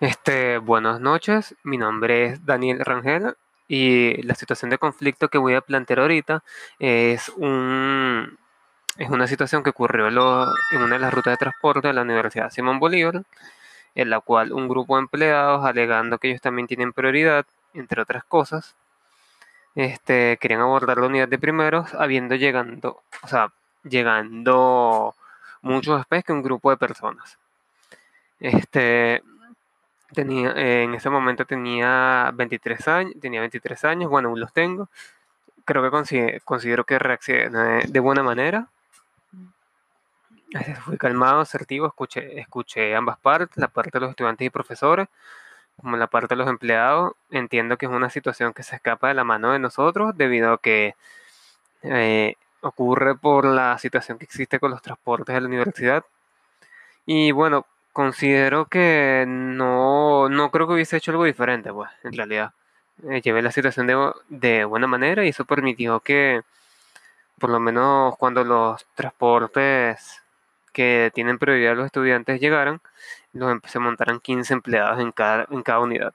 Este, buenas noches, mi nombre es Daniel Rangel y la situación de conflicto que voy a plantear ahorita es, un, es una situación que ocurrió en una de las rutas de transporte de la Universidad Simón Bolívar, en la cual un grupo de empleados, alegando que ellos también tienen prioridad, entre otras cosas, este, querían abordar la unidad de primeros, habiendo llegando, o sea, llegando mucho después que un grupo de personas. Este, Tenía, eh, en ese momento tenía 23 años, tenía 23 años, bueno, aún los tengo. Creo que consi- considero que reaccioné de buena manera. Fui calmado, asertivo, escuché, escuché ambas partes, la parte de los estudiantes y profesores, como la parte de los empleados. Entiendo que es una situación que se escapa de la mano de nosotros debido a que eh, ocurre por la situación que existe con los transportes de la universidad. Y bueno, considero que no, no creo que hubiese hecho algo diferente, pues, en realidad. Eh, llevé la situación de, de buena manera y eso permitió que, por lo menos cuando los transportes que tienen prioridad los estudiantes llegaran, los, se montaran 15 empleados en cada, en cada unidad.